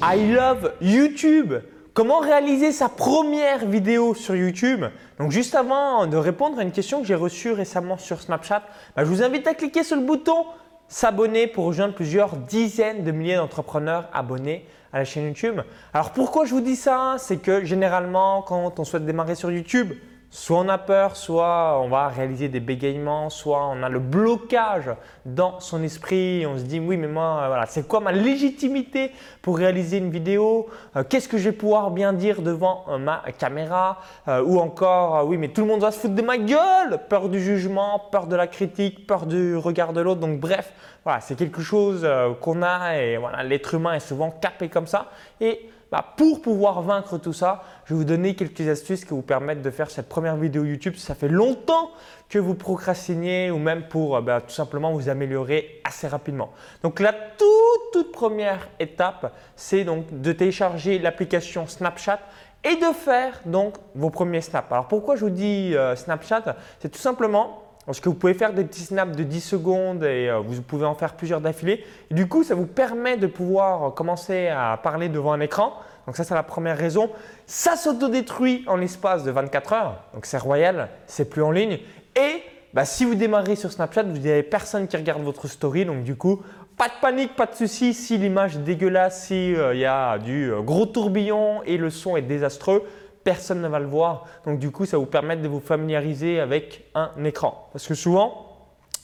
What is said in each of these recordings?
I love YouTube. Comment réaliser sa première vidéo sur YouTube? Donc juste avant de répondre à une question que j'ai reçue récemment sur Snapchat, bah, je vous invite à cliquer sur le bouton s'abonner pour rejoindre plusieurs dizaines de milliers d'entrepreneurs abonnés à la chaîne YouTube. Alors pourquoi je vous dis ça? C'est que généralement quand on souhaite démarrer sur YouTube, Soit on a peur, soit on va réaliser des bégaiements, soit on a le blocage dans son esprit. On se dit oui, mais moi, voilà, c'est quoi ma légitimité pour réaliser une vidéo? Euh, Qu'est-ce que je vais pouvoir bien dire devant euh, ma caméra? Euh, Ou encore, oui, mais tout le monde va se foutre de ma gueule Peur du jugement, peur de la critique, peur du regard de l'autre. Donc bref, voilà, c'est quelque chose qu'on a et voilà, l'être humain est souvent capé comme ça. Et bah, pour pouvoir vaincre tout ça, je vais vous donner quelques astuces qui vous permettent de faire cette première vidéo YouTube. Ça fait longtemps que vous procrastinez ou même pour euh, bah, tout simplement vous améliorer assez rapidement. Donc la toute, toute première étape, c'est donc de télécharger l'application Snapchat et de faire donc vos premiers snaps. Alors pourquoi je vous dis euh, Snapchat? C'est tout simplement parce que vous pouvez faire des petits snaps de 10 secondes et euh, vous pouvez en faire plusieurs d'affilée. Du coup, ça vous permet de pouvoir commencer à parler devant un écran. Donc ça, c'est la première raison. Ça s'autodétruit en l'espace de 24 heures. Donc c'est royal, c'est plus en ligne. Et bah, si vous démarrez sur Snapchat, vous n'avez personne qui regarde votre story. Donc du coup, pas de panique, pas de souci. Si l'image est dégueulasse, s'il euh, y a du euh, gros tourbillon et le son est désastreux, personne ne va le voir. Donc du coup, ça vous permet de vous familiariser avec un écran. Parce que souvent,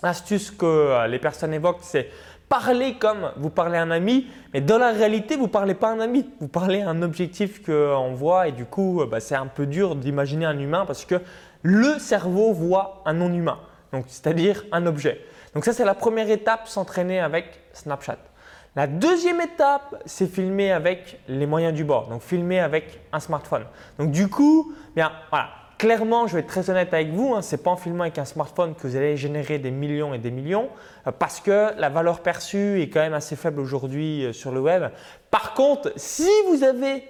l'astuce que euh, les personnes évoquent, c'est parler comme vous parlez à un ami, mais dans la réalité, vous ne parlez pas à un ami, vous parlez à un objectif qu'on voit et du coup, euh, bah, c'est un peu dur d'imaginer un humain parce que le cerveau voit un non-humain, c'est-à-dire un objet. Donc ça, c'est la première étape, s'entraîner avec Snapchat. La deuxième étape, c'est filmer avec les moyens du bord, donc filmer avec un smartphone. Donc du coup, bien voilà, clairement, je vais être très honnête avec vous, hein, ce n'est pas en filmant avec un smartphone que vous allez générer des millions et des millions euh, parce que la valeur perçue est quand même assez faible aujourd'hui euh, sur le web. Par contre, si vous avez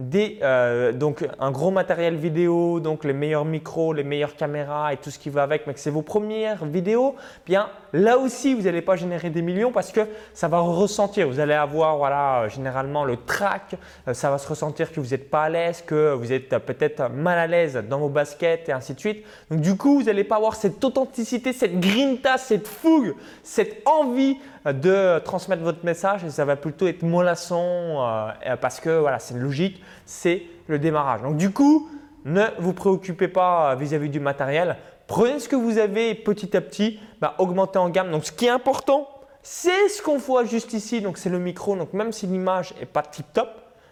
euh, donc un gros matériel vidéo, donc les meilleurs micros, les meilleures caméras et tout ce qui va avec, mais que c'est vos premières vidéos, bien là aussi vous n'allez pas générer des millions parce que ça va ressentir. Vous allez avoir voilà généralement le track, euh, ça va se ressentir que vous n'êtes pas à l'aise, que vous êtes peut-être mal à l'aise dans vos baskets et ainsi de suite. Donc du coup vous n'allez pas avoir cette authenticité, cette grinta, cette fougue, cette envie de transmettre votre message et ça va plutôt être mollasson euh, parce que voilà, c'est logique, c'est le démarrage. Donc du coup, ne vous préoccupez pas vis-à-vis du matériel. Prenez ce que vous avez petit à petit, bah, augmentez en gamme. Donc ce qui est important, c'est ce qu'on voit juste ici, donc c'est le micro. Donc même si l'image n'est pas tip top,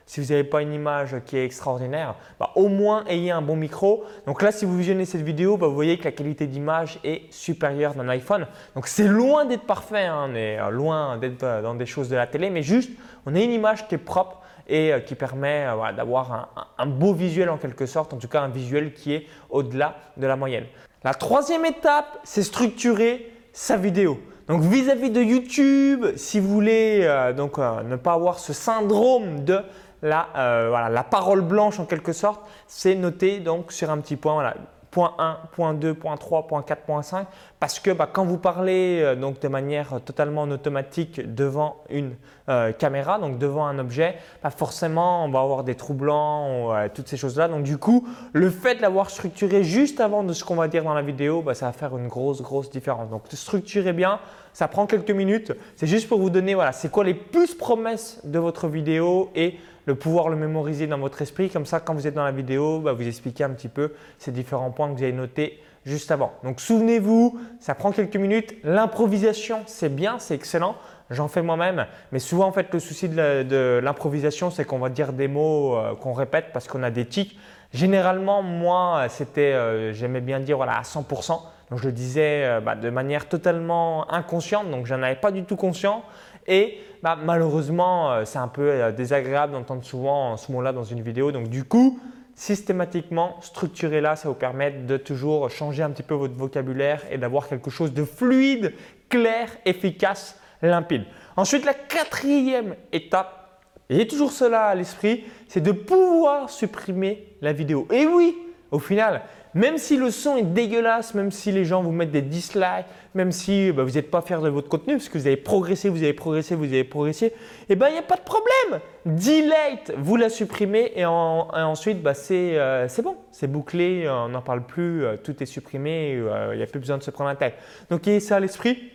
si vous n'avez pas une image qui est extraordinaire, bah, au moins ayez un bon micro. Donc là, si vous visionnez cette vidéo, bah, vous voyez que la qualité d'image est supérieure d'un iPhone. Donc c'est loin d'être parfait, hein. on est euh, loin d'être euh, dans des choses de la télé, mais juste on a une image qui est propre et euh, qui permet d'avoir un, beau visuel en quelque sorte, en tout cas un visuel qui est au-delà de la moyenne. La troisième étape, c'est structurer sa vidéo. Donc vis-à-vis de YouTube, si vous voulez donc, ne pas avoir ce syndrome de la, euh, voilà, la parole blanche en quelque sorte, c'est noté donc sur un petit point. Point 1, point 2, point 3, point 4, point 5, parce que bah, quand vous parlez euh, donc de manière totalement automatique devant une euh, caméra, donc devant un objet, bah, forcément on va avoir des trous blancs, toutes ces choses-là. Donc du coup, le fait de l'avoir structuré juste avant de ce qu'on va dire dans la vidéo, bah, ça va faire une grosse, grosse différence. Donc structurez bien, ça prend quelques minutes. C'est juste pour vous donner, voilà, c'est quoi les plus promesses de votre vidéo et le pouvoir le mémoriser dans votre esprit. Comme ça, quand vous êtes dans la vidéo, vous expliquez un petit peu ces différents points que vous avez notés juste avant. Donc souvenez-vous, ça prend quelques minutes. L'improvisation, c'est bien, c'est excellent. J'en fais moi-même, mais souvent en fait le souci de l'improvisation, c'est qu'on va dire des mots euh, qu'on répète parce qu'on a des tics. Généralement, moi, c'était, euh, j'aimais bien dire voilà à 100%. Donc je le disais euh, bah, de manière totalement inconsciente, donc j'en avais pas du tout conscient. Et bah, malheureusement, c'est un peu désagréable d'entendre souvent ce mot-là dans une vidéo. Donc du coup, systématiquement, structurer là, ça vous permet de toujours changer un petit peu votre vocabulaire et d'avoir quelque chose de fluide, clair, efficace, limpide. Ensuite, la quatrième étape, et toujours cela à l'esprit, c'est de pouvoir supprimer la vidéo. Et oui, au final, Même si le son est dégueulasse, même si les gens vous mettent des dislikes, même si bah, vous n'êtes pas fier de votre contenu, parce que vous avez progressé, vous avez progressé, vous avez progressé, eh ben il n'y a pas de problème. Delete, vous la supprimez et, ensuite bah, euh, c'est bon, c'est bouclé, on n'en parle plus, euh, tout est supprimé, euh, il n'y a plus besoin de se prendre la tête. Donc ayez ça à l'esprit.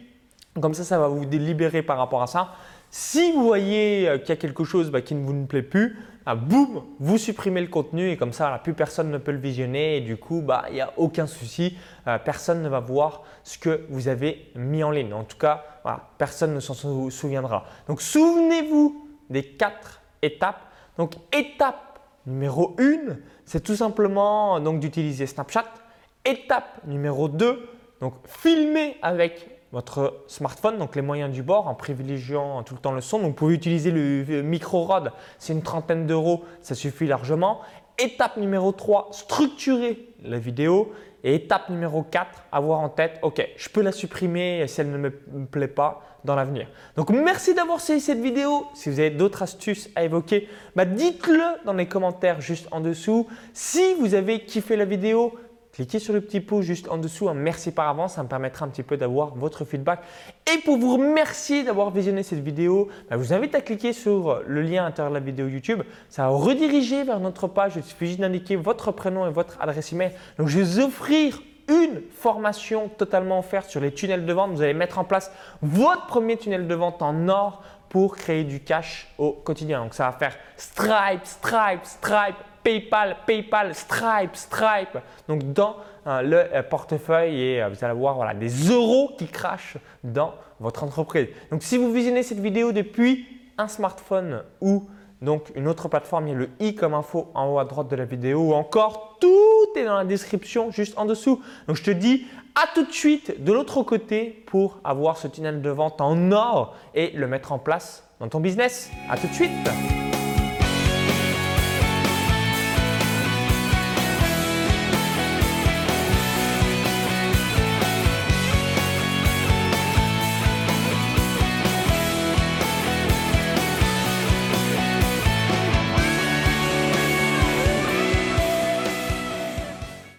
Comme ça, ça va vous libérer par rapport à ça. Si vous voyez qu'il y a quelque chose bah, qui ne vous plaît plus, ah, boum, vous supprimez le contenu et comme ça, plus personne ne peut le visionner et du coup, bah, il n'y a aucun souci. Euh, personne ne va voir ce que vous avez mis en ligne. En tout cas, personne ne s'en souviendra. Donc, souvenez-vous des quatre étapes. Donc, étape numéro 1, c'est tout simplement d'utiliser Snapchat. Étape numéro 2, donc filmer avec votre smartphone, donc les moyens du bord en privilégiant tout le temps le son. Donc vous pouvez utiliser le micro rod, c'est une trentaine d'euros, ça suffit largement. Étape numéro 3, structurer la vidéo. Et étape numéro 4, avoir en tête, ok, je peux la supprimer si elle ne me plaît pas dans l'avenir. Donc merci d'avoir suivi cette vidéo. Si vous avez d'autres astuces à évoquer, bah dites-le dans les commentaires juste en dessous. Si vous avez kiffé la vidéo, cliquez sur le petit pouce juste en dessous. Un merci par avance, ça me permettra un petit peu d'avoir votre feedback. Et pour vous remercier d'avoir visionné cette vidéo, bah, je vous invite à cliquer sur le lien à l'intérieur de la vidéo YouTube. Ça va rediriger vers notre page. Il suffit juste d'indiquer votre prénom et votre adresse email. Donc, je vais vous offrir une formation totalement offerte sur les tunnels de vente. Vous allez mettre en place votre premier tunnel de vente en or pour créer du cash au quotidien. Donc ça va faire Stripe, Stripe, Stripe, PayPal, PayPal, Stripe, Stripe. Donc dans euh, le euh, portefeuille et euh, vous allez voir voilà, des euros qui crachent dans votre entreprise. Donc si vous visionnez cette vidéo depuis un smartphone ou donc une autre plateforme, il y a le i comme info en haut à droite de la vidéo ou encore tout est dans la description juste en dessous. Donc je te dis à tout de suite de l'autre côté pour avoir ce tunnel de vente en or et le mettre en place dans ton business. À tout de suite